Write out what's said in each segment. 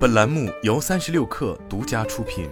本栏目由三十六氪独家出品。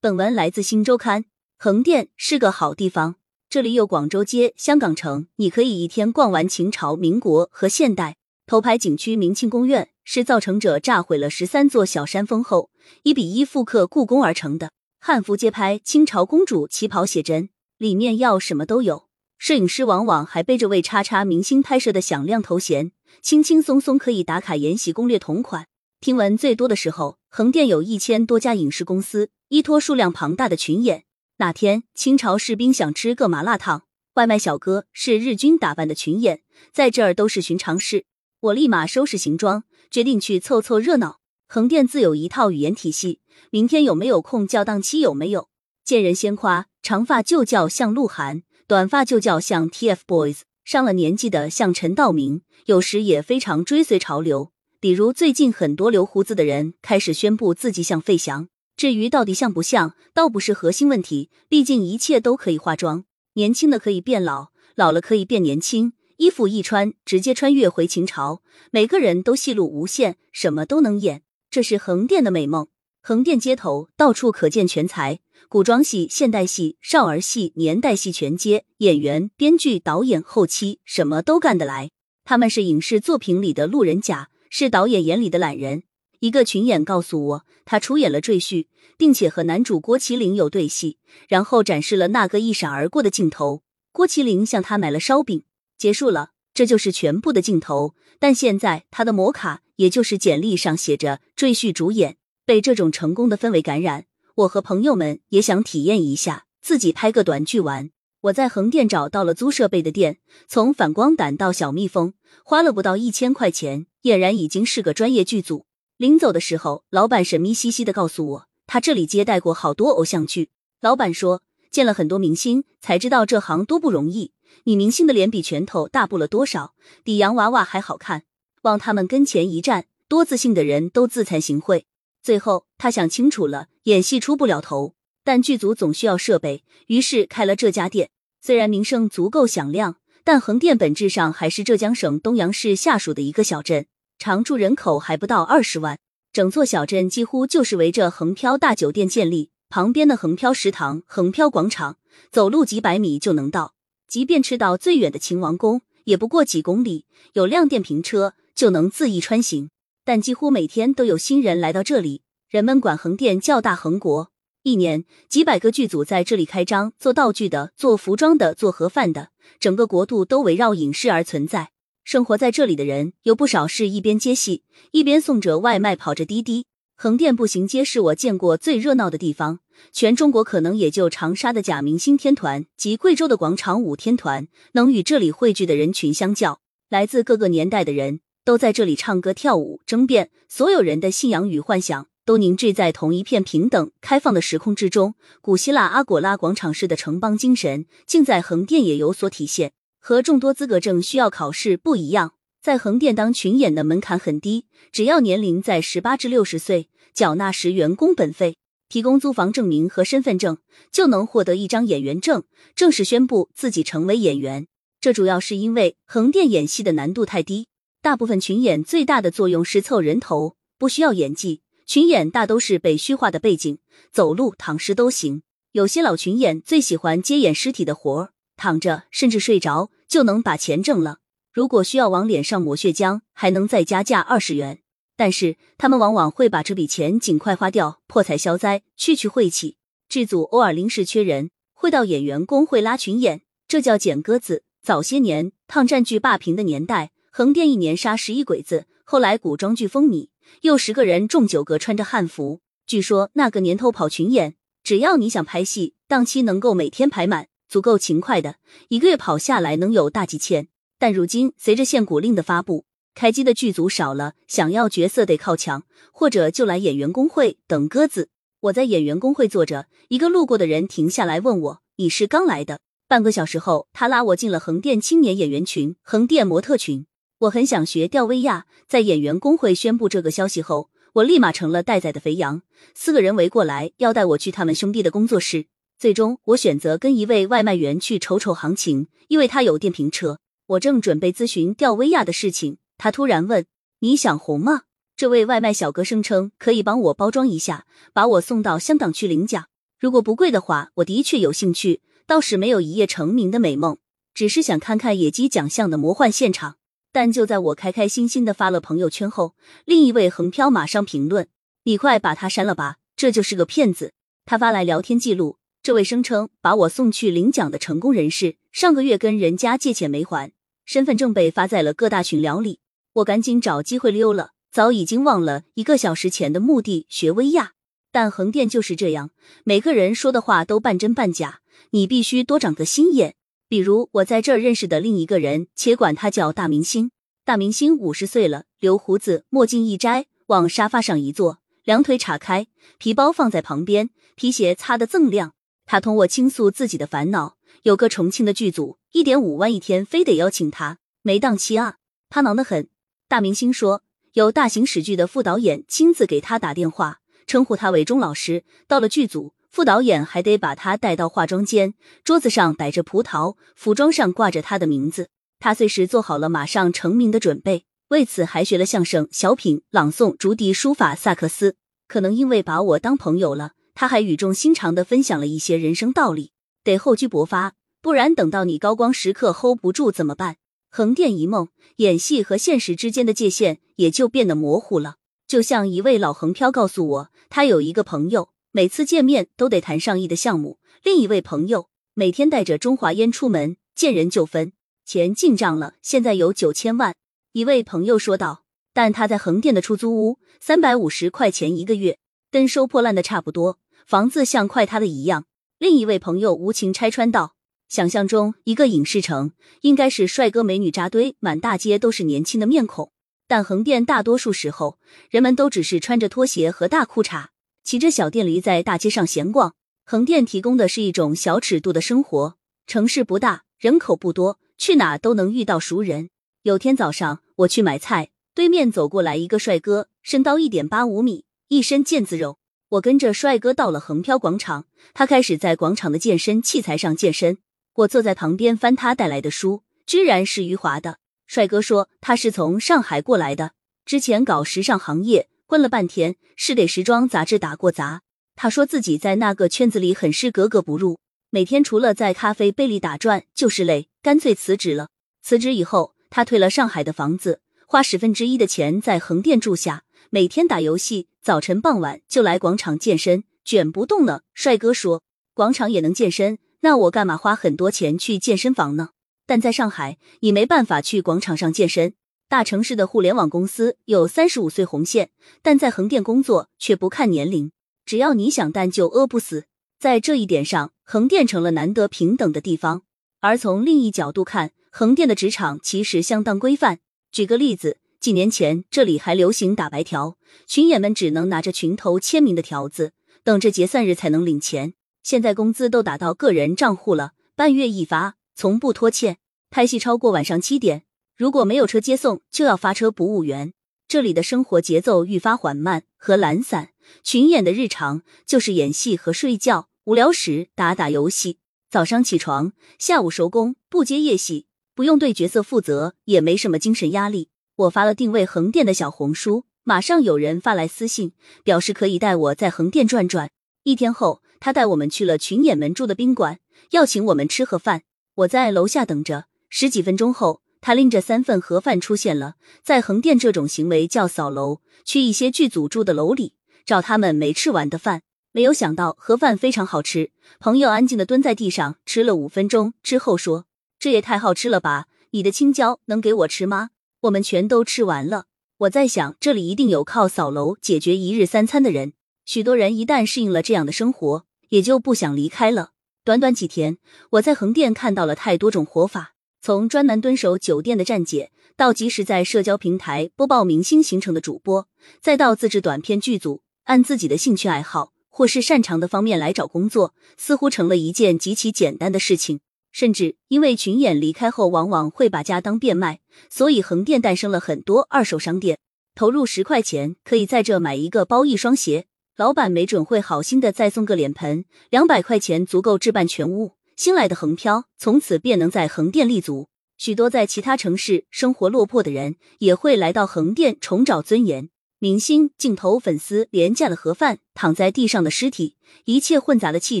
本文来自新周刊。横店是个好地方，这里有广州街、香港城，你可以一天逛完秦朝、民国和现代。头牌景区明清宫苑是造成者炸毁了十三座小山峰后，一比一复刻故宫而成的。汉服街拍清朝公主旗袍写真，里面要什么都有。摄影师往往还背着为叉叉明星拍摄的响亮头衔，轻轻松松可以打卡延禧攻略同款。听闻最多的时候，横店有一千多家影视公司，依托数量庞大的群演。那天清朝士兵想吃个麻辣烫，外卖小哥是日军打扮的群演，在这儿都是寻常事。我立马收拾行装，决定去凑凑热闹。横店自有一套语言体系，明天有没有空叫档期？有没有？见人先夸，长发就叫像鹿晗，短发就叫像 TFBOYS，上了年纪的像陈道明。有时也非常追随潮流，比如最近很多留胡子的人开始宣布自己像费翔。至于到底像不像，倒不是核心问题，毕竟一切都可以化妆，年轻的可以变老，老了可以变年轻。衣服一穿，直接穿越回秦朝，每个人都戏路无限，什么都能演，这是横店的美梦。横店街头到处可见全才，古装戏、现代戏、少儿戏、年代戏全接，演员、编剧、导演、后期什么都干得来。他们是影视作品里的路人甲，是导演眼里的懒人。一个群演告诉我，他出演了《赘婿》，并且和男主郭麒麟有对戏，然后展示了那个一闪而过的镜头。郭麒麟向他买了烧饼，结束了，这就是全部的镜头。但现在他的摩卡，也就是简历上写着“赘婿主演”，被这种成功的氛围感染，我和朋友们也想体验一下，自己拍个短剧玩。我在横店找到了租设备的店，从反光胆到小蜜蜂，花了不到一千块钱，俨然已经是个专业剧组。临走的时候，老板神秘兮兮的告诉我，他这里接待过好多偶像剧。老板说，见了很多明星，才知道这行多不容易。女明星的脸比拳头大不了多少，比洋娃娃还好看。往他们跟前一站，多自信的人都自惭形秽。最后，他想清楚了，演戏出不了头，但剧组总需要设备，于是开了这家店。虽然名声足够响亮，但横店本质上还是浙江省东阳市下属的一个小镇。常住人口还不到二十万，整座小镇几乎就是围着横漂大酒店建立，旁边的横漂食堂、横漂广场，走路几百米就能到。即便吃到最远的秦王宫，也不过几公里，有辆电瓶车就能恣意穿行。但几乎每天都有新人来到这里，人们管横店叫大横国。一年几百个剧组在这里开张，做道具的、做服装的、做盒饭的，整个国度都围绕影视而存在。生活在这里的人有不少是一边接戏一边送着外卖跑着滴滴。横店步行街是我见过最热闹的地方，全中国可能也就长沙的假明星天团及贵州的广场舞天团能与这里汇聚的人群相较。来自各个年代的人都在这里唱歌跳舞争辩，所有人的信仰与幻想都凝聚在同一片平等开放的时空之中。古希腊阿果拉广场式的城邦精神，竟在横店也有所体现。和众多资格证需要考试不一样，在横店当群演的门槛很低，只要年龄在十八至六十岁，缴纳十元工本费，提供租房证明和身份证，就能获得一张演员证，正式宣布自己成为演员。这主要是因为横店演戏的难度太低，大部分群演最大的作用是凑人头，不需要演技。群演大都是被虚化的背景，走路躺尸都行。有些老群演最喜欢接演尸体的活儿。躺着甚至睡着就能把钱挣了。如果需要往脸上抹血浆，还能再加价二十元。但是他们往往会把这笔钱尽快花掉，破财消灾，去去晦气。剧组偶尔临时缺人，会到演员工会拉群演，这叫捡鸽子。早些年抗战剧霸屏的年代，横店一年杀十一鬼子。后来古装剧风靡，又十个人中九个穿着汉服。据说那个年头跑群演，只要你想拍戏，档期能够每天排满。足够勤快的，一个月跑下来能有大几千。但如今随着限股令的发布，开机的剧组少了，想要角色得靠墙，或者就来演员工会等鸽子。我在演员工会坐着，一个路过的人停下来问我：“你是刚来的？”半个小时后，他拉我进了横店青年演员群、横店模特群。我很想学吊威亚，在演员工会宣布这个消息后，我立马成了待宰的肥羊。四个人围过来，要带我去他们兄弟的工作室。最终，我选择跟一位外卖员去瞅瞅行情，因为他有电瓶车。我正准备咨询吊威亚的事情，他突然问：“你想红吗？”这位外卖小哥声称可以帮我包装一下，把我送到香港去领奖。如果不贵的话，我的确有兴趣。倒是没有一夜成名的美梦，只是想看看野鸡奖项的魔幻现场。但就在我开开心心的发了朋友圈后，另一位横漂马上评论：“你快把他删了吧，这就是个骗子。”他发来聊天记录，这位声称把我送去领奖的成功人士，上个月跟人家借钱没还，身份证被发在了各大群聊里。我赶紧找机会溜了，早已经忘了一个小时前的目的学威亚。但横店就是这样，每个人说的话都半真半假。你必须多长个心眼，比如我在这儿认识的另一个人，且管他叫大明星。大明星五十岁了，留胡子，墨镜一摘，往沙发上一坐，两腿岔开，皮包放在旁边，皮鞋擦得锃亮。他同我倾诉自己的烦恼，有个重庆的剧组，一点五万一天，非得邀请他，没档期啊。他忙得很。大明星说，有大型史剧的副导演亲自给他打电话，称呼他为钟老师。到了剧组。副导演还得把他带到化妆间，桌子上摆着葡萄，服装上挂着他的名字。他随时做好了马上成名的准备，为此还学了相声、小品、朗诵、竹笛、书法、萨克斯。可能因为把我当朋友了，他还语重心长的分享了一些人生道理。得厚积薄发，不然等到你高光时刻 hold 不住怎么办？横店一梦，演戏和现实之间的界限也就变得模糊了。就像一位老横漂告诉我，他有一个朋友。每次见面都得谈上亿的项目。另一位朋友每天带着中华烟出门，见人就分钱进账了，现在有九千万。一位朋友说道：“但他在横店的出租屋三百五十块钱一个月，跟收破烂的差不多，房子像快塌的一样。”另一位朋友无情拆穿道：“想象中一个影视城应该是帅哥美女扎堆，满大街都是年轻的面孔，但横店大多数时候人们都只是穿着拖鞋和大裤衩。”骑着小电驴在大街上闲逛，横店提供的是一种小尺度的生活。城市不大，人口不多，去哪都能遇到熟人。有天早上我去买菜，对面走过来一个帅哥，身高一点八五米，一身腱子肉。我跟着帅哥到了横漂广场，他开始在广场的健身器材上健身。我坐在旁边翻他带来的书，居然是余华的。帅哥说他是从上海过来的，之前搞时尚行业。混了半天，是给时装杂志打过杂。他说自己在那个圈子里很是格格不入，每天除了在咖啡杯里打转就是累，干脆辞职了。辞职以后，他退了上海的房子，花十分之一的钱在横店住下，每天打游戏，早晨傍晚就来广场健身，卷不动了。帅哥说：“广场也能健身，那我干嘛花很多钱去健身房呢？”但在上海，你没办法去广场上健身。大城市的互联网公司有三十五岁红线，但在横店工作却不看年龄，只要你想干就饿不死。在这一点上，横店成了难得平等的地方。而从另一角度看，横店的职场其实相当规范。举个例子，几年前这里还流行打白条，群演们只能拿着群头签名的条子，等着结算日才能领钱。现在工资都打到个人账户了，半月一发，从不拖欠。拍戏超过晚上七点。如果没有车接送，就要发车补五元。这里的生活节奏愈发缓慢和懒散，群演的日常就是演戏和睡觉，无聊时打打游戏。早上起床，下午收工，不接夜戏，不用对角色负责，也没什么精神压力。我发了定位横店的小红书，马上有人发来私信，表示可以带我在横店转转。一天后，他带我们去了群演们住的宾馆，要请我们吃盒饭。我在楼下等着，十几分钟后。他拎着三份盒饭出现了，在横店这种行为叫扫楼，去一些剧组住的楼里找他们没吃完的饭。没有想到盒饭非常好吃，朋友安静的蹲在地上吃了五分钟之后说：“这也太好吃了吧！你的青椒能给我吃吗？”我们全都吃完了。我在想，这里一定有靠扫楼解决一日三餐的人。许多人一旦适应了这样的生活，也就不想离开了。短短几天，我在横店看到了太多种活法。从专门蹲守酒店的站姐，到及时在社交平台播报明星行程的主播，再到自制短片剧组，按自己的兴趣爱好或是擅长的方面来找工作，似乎成了一件极其简单的事情。甚至因为群演离开后往往会把家当变卖，所以横店诞生了很多二手商店。投入十块钱可以在这买一个包一双鞋，老板没准会好心的再送个脸盆，两百块钱足够置办全屋。新来的横漂从此便能在横店立足。许多在其他城市生活落魄的人也会来到横店重找尊严。明星、镜头、粉丝、廉价的盒饭、躺在地上的尸体，一切混杂的气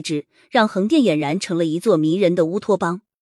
质，让横店俨然成了一座迷人的乌托邦。